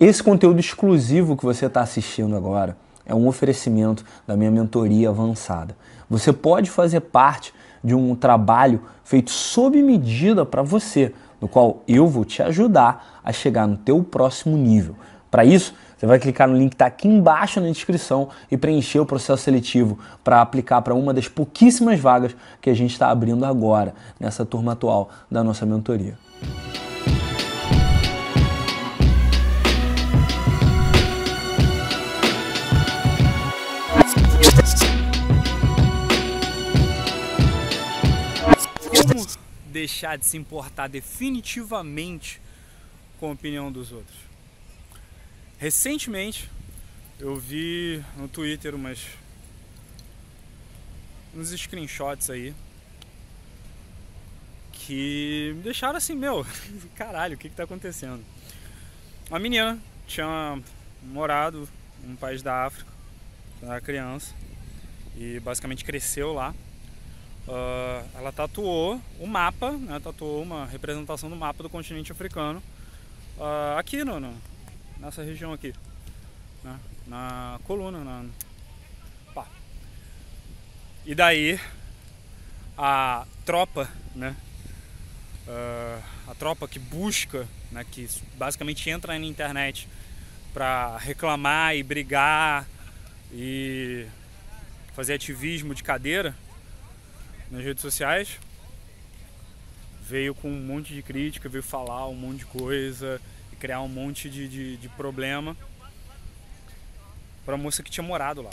Esse conteúdo exclusivo que você está assistindo agora é um oferecimento da minha mentoria avançada. Você pode fazer parte de um trabalho feito sob medida para você, no qual eu vou te ajudar a chegar no teu próximo nível. Para isso, você vai clicar no link que está aqui embaixo na descrição e preencher o processo seletivo para aplicar para uma das pouquíssimas vagas que a gente está abrindo agora nessa turma atual da nossa mentoria. Deixar de se importar definitivamente com a opinião dos outros? Recentemente eu vi no Twitter umas uns screenshots aí que me deixaram assim, meu, caralho, o que que tá acontecendo? Uma menina tinha morado num país da África, era criança, e basicamente cresceu lá. Uh, ela tatuou o mapa, né, tatuou uma representação do mapa do continente africano uh, aqui no, no, nessa região aqui, né, na coluna, na, pá. E daí a tropa, né, uh, a tropa que busca, né, que basicamente entra na internet para reclamar e brigar e fazer ativismo de cadeira nas redes sociais, veio com um monte de crítica, veio falar um monte de coisa e criar um monte de, de, de problema para a moça que tinha morado lá.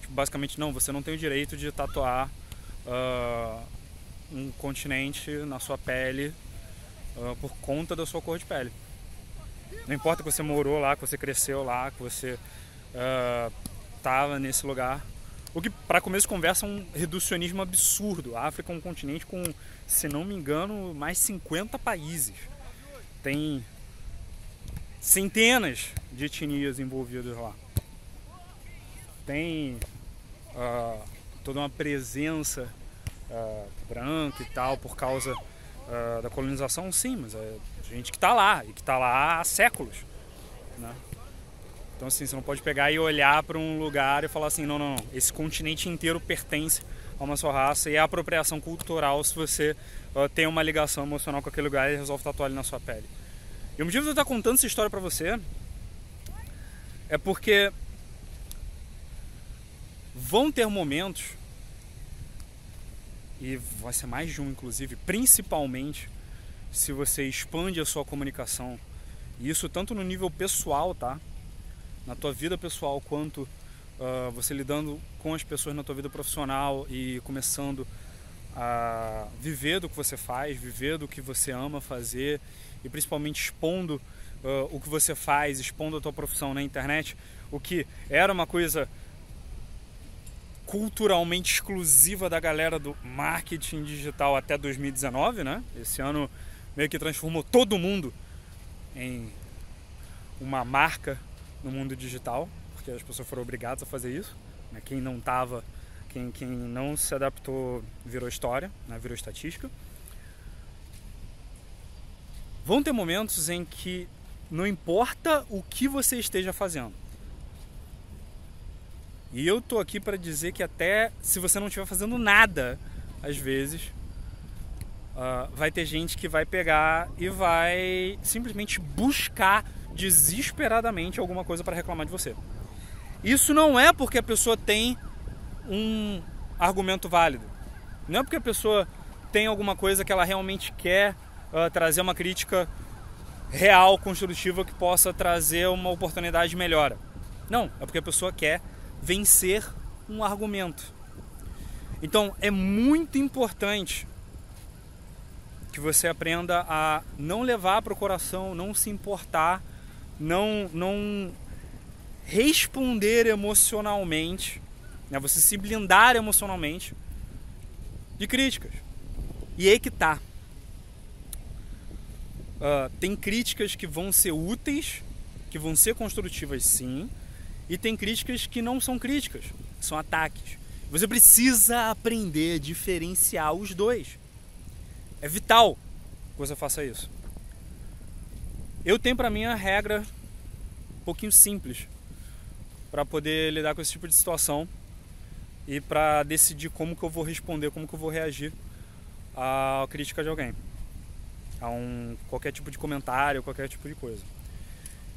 Tipo, basicamente, não, você não tem o direito de tatuar uh, um continente na sua pele uh, por conta da sua cor de pele. Não importa que você morou lá, que você cresceu lá, que você estava uh, nesse lugar. O que, para começo de conversa, é um reducionismo absurdo. A África é um continente com, se não me engano, mais 50 países. Tem centenas de etnias envolvidas lá. Tem uh, toda uma presença uh, branca e tal por causa uh, da colonização, sim, mas é gente que está lá e que está lá há séculos. Né? Então assim, você não pode pegar e olhar para um lugar e falar assim, não, não, não, esse continente inteiro pertence a uma só raça e é apropriação cultural se você uh, tem uma ligação emocional com aquele lugar e resolve tatuar ele na sua pele. E o motivo de eu estar contando essa história para você é porque vão ter momentos e vai ser mais de um inclusive, principalmente se você expande a sua comunicação. E isso tanto no nível pessoal, tá? Na tua vida pessoal, quanto uh, você lidando com as pessoas na tua vida profissional e começando a viver do que você faz, viver do que você ama fazer e principalmente expondo uh, o que você faz, expondo a tua profissão na internet, o que era uma coisa culturalmente exclusiva da galera do marketing digital até 2019, né? Esse ano meio que transformou todo mundo em uma marca no mundo digital, porque as pessoas foram obrigadas a fazer isso. Né? Quem não tava, quem, quem não se adaptou virou história, né? virou estatística. Vão ter momentos em que não importa o que você esteja fazendo. E eu tô aqui para dizer que até se você não estiver fazendo nada, às vezes Uh, vai ter gente que vai pegar e vai simplesmente buscar desesperadamente alguma coisa para reclamar de você. Isso não é porque a pessoa tem um argumento válido. Não é porque a pessoa tem alguma coisa que ela realmente quer uh, trazer uma crítica real, construtiva, que possa trazer uma oportunidade de melhora. Não, é porque a pessoa quer vencer um argumento. Então é muito importante que você aprenda a não levar para o coração, não se importar, não, não responder emocionalmente, né? você se blindar emocionalmente de críticas. E aí que tá. Uh, tem críticas que vão ser úteis, que vão ser construtivas sim, e tem críticas que não são críticas, são ataques. Você precisa aprender a diferenciar os dois. É vital que você faça isso. Eu tenho para mim a regra pouquinho simples para poder lidar com esse tipo de situação e para decidir como que eu vou responder, como que eu vou reagir à crítica de alguém, a um qualquer tipo de comentário, qualquer tipo de coisa.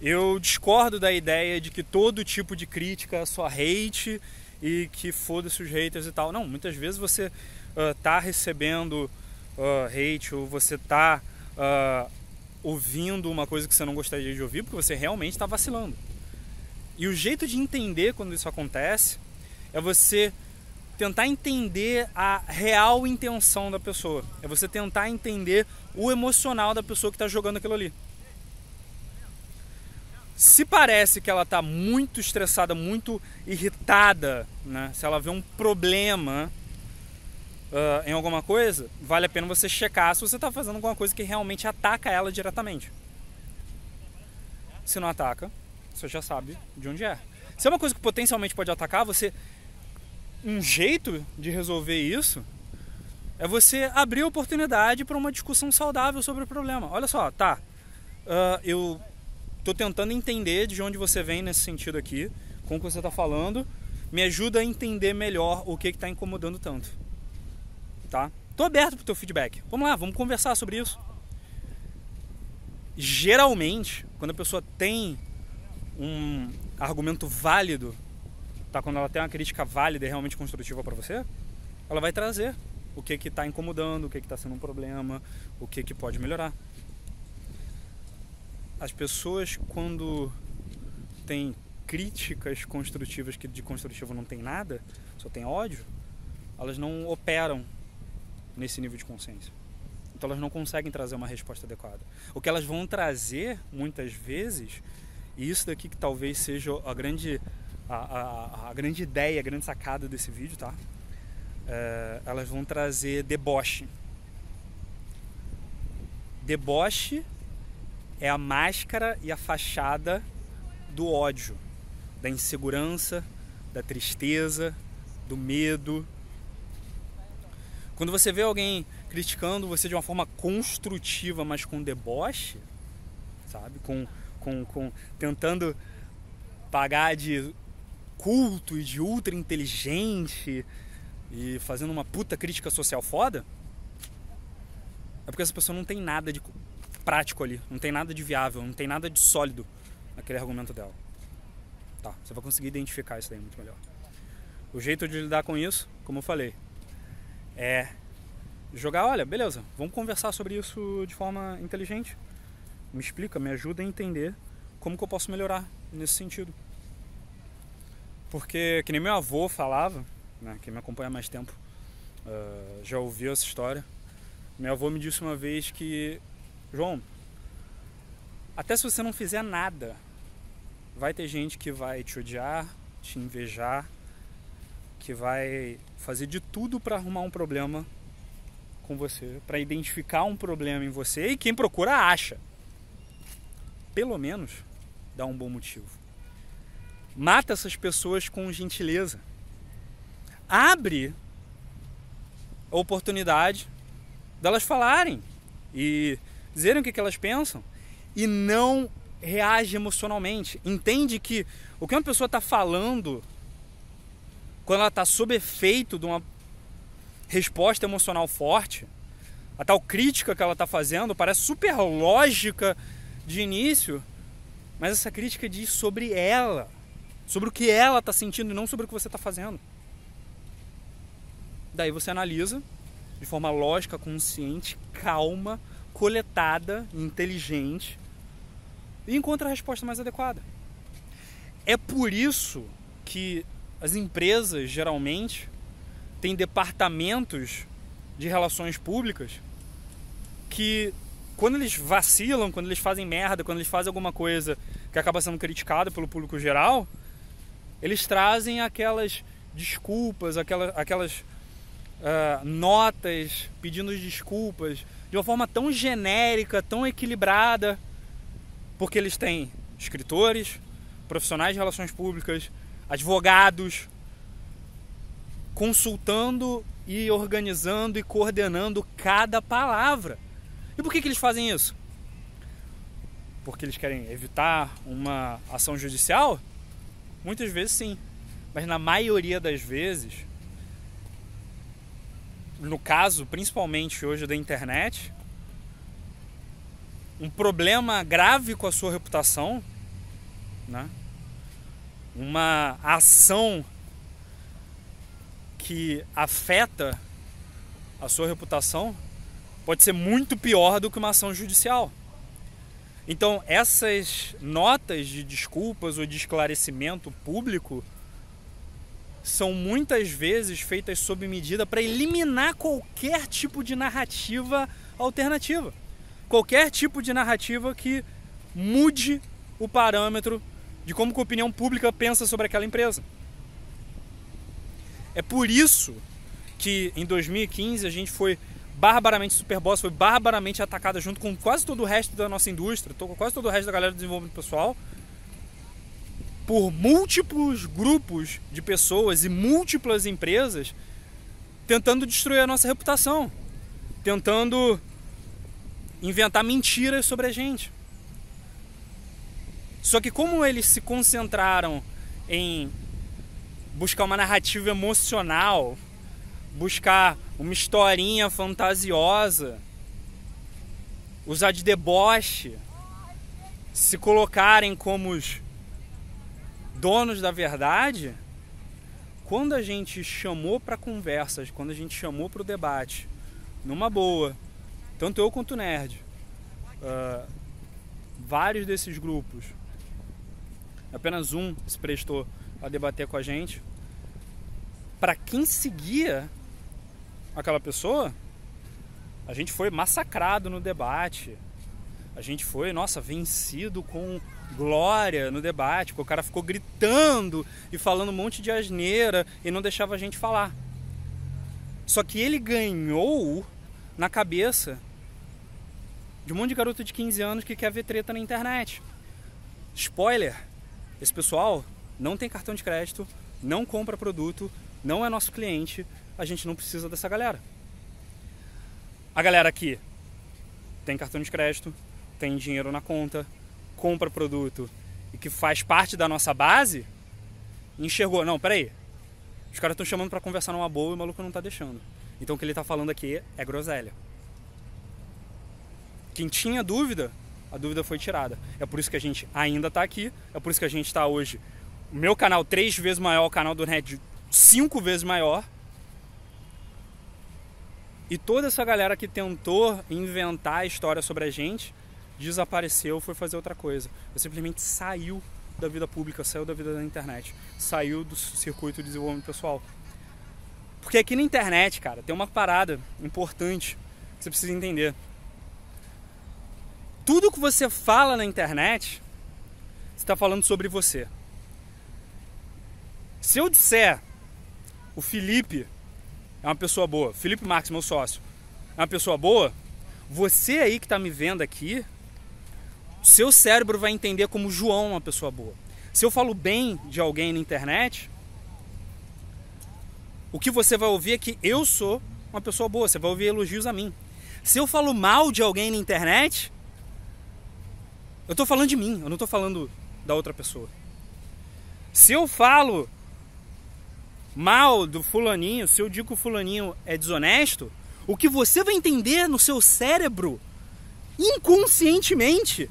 Eu discordo da ideia de que todo tipo de crítica é só hate e que foda-se os haters e tal. Não, muitas vezes você uh, tá recebendo uh, hate ou você tá uh, ouvindo uma coisa que você não gostaria de ouvir porque você realmente está vacilando. E o jeito de entender quando isso acontece é você tentar entender a real intenção da pessoa. É você tentar entender o emocional da pessoa que está jogando aquilo ali. Se parece que ela está muito estressada, muito irritada, né? se ela vê um problema uh, em alguma coisa, vale a pena você checar se você está fazendo alguma coisa que realmente ataca ela diretamente. Se não ataca, você já sabe de onde é. Se é uma coisa que potencialmente pode atacar, você um jeito de resolver isso é você abrir oportunidade para uma discussão saudável sobre o problema. Olha só, tá? Uh, eu tô tentando entender de onde você vem nesse sentido aqui, com o que você está falando. Me ajuda a entender melhor o que está incomodando tanto. Tá? Tô aberto para o teu feedback. Vamos lá, vamos conversar sobre isso. Geralmente, quando a pessoa tem um argumento válido tá? Quando ela tem uma crítica válida e realmente construtiva para você, ela vai trazer o que que está incomodando, o que que está sendo um problema, o que que pode melhorar. As pessoas quando têm críticas construtivas que de construtivo não tem nada, só tem ódio, elas não operam nesse nível de consciência. Então elas não conseguem trazer uma resposta adequada. O que elas vão trazer muitas vezes, e isso daqui que talvez seja a grande a, a, a, grande ideia, a grande sacada desse vídeo, tá? É, elas vão trazer deboche. Deboche é a máscara e a fachada do ódio, da insegurança, da tristeza, do medo. Quando você vê alguém criticando você de uma forma construtiva, mas com deboche, sabe? Com, com, com tentando pagar de culto e de ultra inteligente e fazendo uma puta crítica social foda, é porque essa pessoa não tem nada de prático ali, não tem nada de viável, não tem nada de sólido naquele argumento dela. Tá, você vai conseguir identificar isso daí muito melhor. O jeito de lidar com isso, como eu falei, é jogar, olha, beleza, vamos conversar sobre isso de forma inteligente. Me explica, me ajuda a entender como que eu posso melhorar nesse sentido. Porque, que nem meu avô falava, né, quem me acompanha há mais tempo uh, já ouviu essa história. Meu avô me disse uma vez que, João, até se você não fizer nada, vai ter gente que vai te odiar, te invejar, que vai fazer de tudo para arrumar um problema com você, para identificar um problema em você e quem procura acha. Pelo menos dá um bom motivo. Mata essas pessoas com gentileza. Abre a oportunidade delas falarem e dizerem o que elas pensam e não reage emocionalmente. Entende que o que uma pessoa está falando quando ela está sob efeito de uma resposta emocional forte, a tal crítica que ela está fazendo parece super lógica de início, mas essa crítica diz sobre ela sobre o que ela está sentindo e não sobre o que você está fazendo. Daí você analisa de forma lógica, consciente, calma, coletada, inteligente e encontra a resposta mais adequada. É por isso que as empresas geralmente têm departamentos de relações públicas que quando eles vacilam, quando eles fazem merda, quando eles fazem alguma coisa que acaba sendo criticada pelo público geral, eles trazem aquelas desculpas, aquelas, aquelas uh, notas pedindo desculpas de uma forma tão genérica, tão equilibrada, porque eles têm escritores, profissionais de relações públicas, advogados, consultando e organizando e coordenando cada palavra. E por que, que eles fazem isso? porque eles querem evitar uma ação judicial? Muitas vezes sim. Mas na maioria das vezes, no caso, principalmente hoje da internet, um problema grave com a sua reputação, né? Uma ação que afeta a sua reputação, pode ser muito pior do que uma ação judicial. Então, essas notas de desculpas ou de esclarecimento público são muitas vezes feitas sob medida para eliminar qualquer tipo de narrativa alternativa. Qualquer tipo de narrativa que mude o parâmetro de como a opinião pública pensa sobre aquela empresa. É por isso que em 2015 a gente foi barbaramente Superboss, foi barbaramente atacada junto com quase todo o resto da nossa indústria, com quase todo o resto da galera do desenvolvimento pessoal, por múltiplos grupos de pessoas e múltiplas empresas tentando destruir a nossa reputação, tentando inventar mentiras sobre a gente. Só que como eles se concentraram em buscar uma narrativa emocional, buscar uma historinha fantasiosa, usar de deboche, se colocarem como os donos da verdade, quando a gente chamou para conversas, quando a gente chamou para o debate, numa boa, tanto eu quanto o Nerd, uh, vários desses grupos, apenas um se prestou a debater com a gente. Para quem seguia aquela pessoa, a gente foi massacrado no debate. A gente foi, nossa, vencido com glória no debate, o cara ficou gritando e falando um monte de asneira e não deixava a gente falar. Só que ele ganhou na cabeça de um monte de garoto de 15 anos que quer ver treta na internet. Spoiler: esse pessoal não tem cartão de crédito, não compra produto, não é nosso cliente, a gente não precisa dessa galera. A galera aqui tem cartão de crédito, tem dinheiro na conta, compra produto e que faz parte da nossa base, enxergou, não, peraí, os caras estão chamando para conversar numa boa e o maluco não tá deixando. Então o que ele tá falando aqui é groselha. Quem tinha dúvida, a dúvida foi tirada. É por isso que a gente ainda está aqui, é por isso que a gente está hoje. O meu canal três vezes maior, o canal do Red cinco vezes maior. E toda essa galera que tentou inventar a história sobre a gente desapareceu, foi fazer outra coisa. Eu simplesmente saiu da vida pública, saiu da vida da internet, saiu do circuito de desenvolvimento pessoal. Porque aqui na internet, cara, tem uma parada importante que você precisa entender. Tudo que você fala na internet, está falando sobre você. Se eu disser o Felipe é uma pessoa boa, Felipe Marques, meu sócio, é uma pessoa boa, você aí que está me vendo aqui seu cérebro vai entender como João é uma pessoa boa. Se eu falo bem de alguém na internet, o que você vai ouvir é que eu sou uma pessoa boa, você vai ouvir elogios a mim. Se eu falo mal de alguém na internet, eu estou falando de mim, eu não estou falando da outra pessoa. Se eu falo mal do fulaninho, se eu digo que o fulaninho é desonesto, o que você vai entender no seu cérebro, inconscientemente,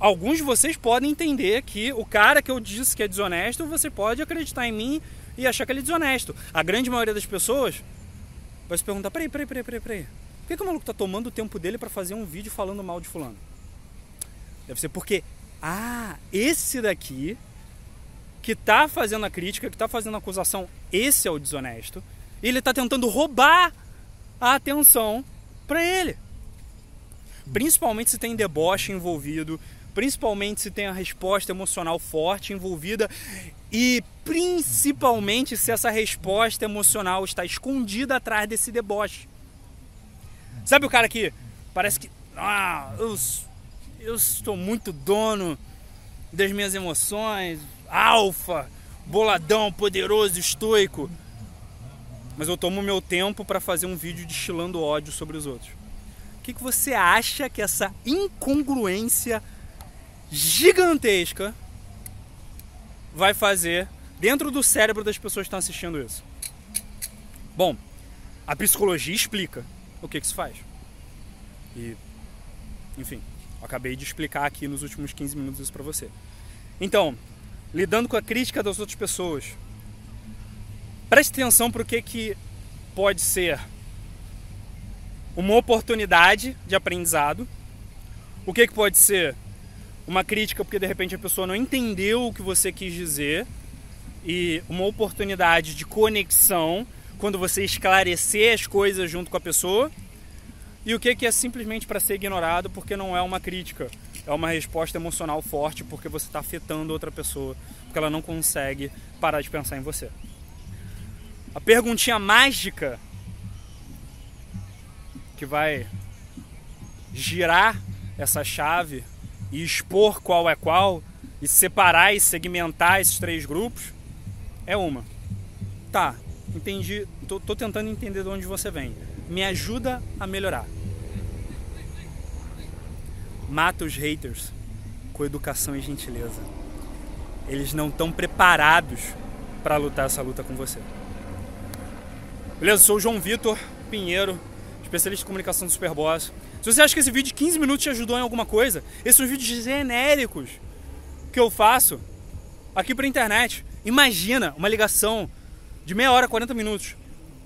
alguns de vocês podem entender que o cara que eu disse que é desonesto, você pode acreditar em mim e achar que ele é desonesto. A grande maioria das pessoas vai se perguntar: peraí, peraí, peraí, peraí, peraí. Por que, que o maluco tá tomando o tempo dele para fazer um vídeo falando mal de fulano? Deve ser porque, ah, esse daqui que tá fazendo a crítica, que tá fazendo a acusação, esse é o desonesto. E ele tá tentando roubar a atenção para ele. Principalmente se tem deboche envolvido, principalmente se tem a resposta emocional forte envolvida e principalmente se essa resposta emocional está escondida atrás desse deboche. Sabe o cara que parece que ah, eu, eu estou muito dono das minhas emoções, alfa, boladão, poderoso, estoico. Mas eu tomo meu tempo para fazer um vídeo destilando ódio sobre os outros. O que, que você acha que essa incongruência gigantesca vai fazer dentro do cérebro das pessoas que estão assistindo isso? Bom, a psicologia explica o que, que se faz. E, enfim, acabei de explicar aqui nos últimos 15 minutos isso para você. Então, lidando com a crítica das outras pessoas, preste atenção para o que, que pode ser uma oportunidade de aprendizado, o que, que pode ser uma crítica porque de repente a pessoa não entendeu o que você quis dizer e uma oportunidade de conexão quando você esclarecer as coisas junto com a pessoa e o que, que é simplesmente para ser ignorado porque não é uma crítica, é uma resposta emocional forte porque você está afetando outra pessoa, porque ela não consegue parar de pensar em você. A perguntinha mágica que vai girar essa chave e expor qual é qual e separar e segmentar esses três grupos é uma. Tá, entendi, tô, tô tentando entender de onde você vem. Me ajuda a melhorar. Mata os haters com educação e gentileza. Eles não estão preparados para lutar essa luta com você. Beleza? Sou o João Vitor Pinheiro, especialista em comunicação do Superboss. Se você acha que esse vídeo de 15 minutos te ajudou em alguma coisa, esses são vídeos genéricos que eu faço aqui pra internet. Imagina uma ligação de meia hora, 40 minutos,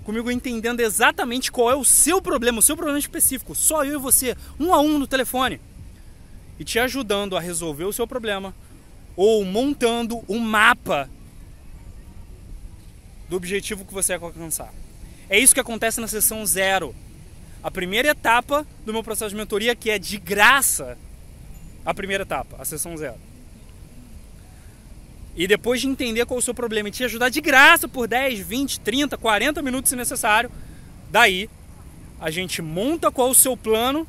comigo entendendo exatamente qual é o seu problema, o seu problema específico, só eu e você, um a um no telefone, e te ajudando a resolver o seu problema, ou montando um mapa do objetivo que você quer alcançar. É isso que acontece na sessão zero a primeira etapa do meu processo de mentoria, que é de graça, a primeira etapa, a sessão zero. E depois de entender qual é o seu problema e te ajudar de graça por 10, 20, 30, 40 minutos se necessário, daí a gente monta qual é o seu plano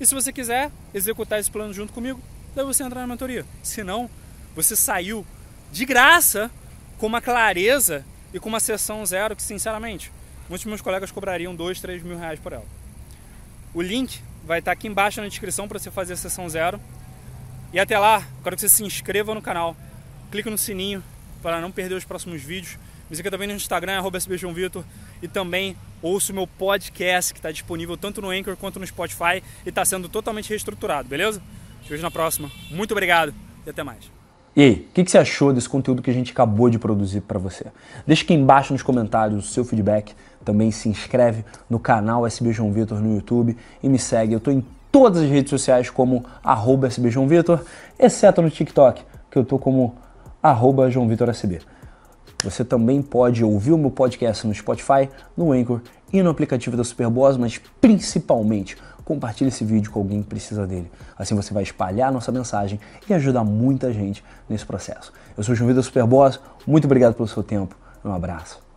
e se você quiser executar esse plano junto comigo, daí você entra na mentoria. Se não, você saiu de graça com uma clareza e com uma sessão zero que, sinceramente, muitos meus colegas cobrariam 2, 3 mil reais por ela. O link vai estar aqui embaixo na descrição para você fazer a sessão zero. E até lá, quero que você se inscreva no canal, clique no sininho para não perder os próximos vídeos. Me siga também no Instagram, arroba Vitor, e também ouça o meu podcast que está disponível tanto no Anchor quanto no Spotify e está sendo totalmente reestruturado, beleza? Te vejo na próxima. Muito obrigado e até mais. E aí, o que, que, você achou desse conteúdo que a gente acabou de produzir para você? Deixa aqui embaixo nos comentários o seu feedback. Também se inscreve no canal SB João Vitor no YouTube e me segue. Eu estou em todas as redes sociais como arroba SB João Vitor, exceto no TikTok, que eu estou como arroba João Vitor. Você também pode ouvir o meu podcast no Spotify, no Anchor e no aplicativo da Superboss, mas principalmente compartilhe esse vídeo com alguém que precisa dele. Assim você vai espalhar nossa mensagem e ajudar muita gente nesse processo. Eu sou o João Vitor Superboss, muito obrigado pelo seu tempo, um abraço.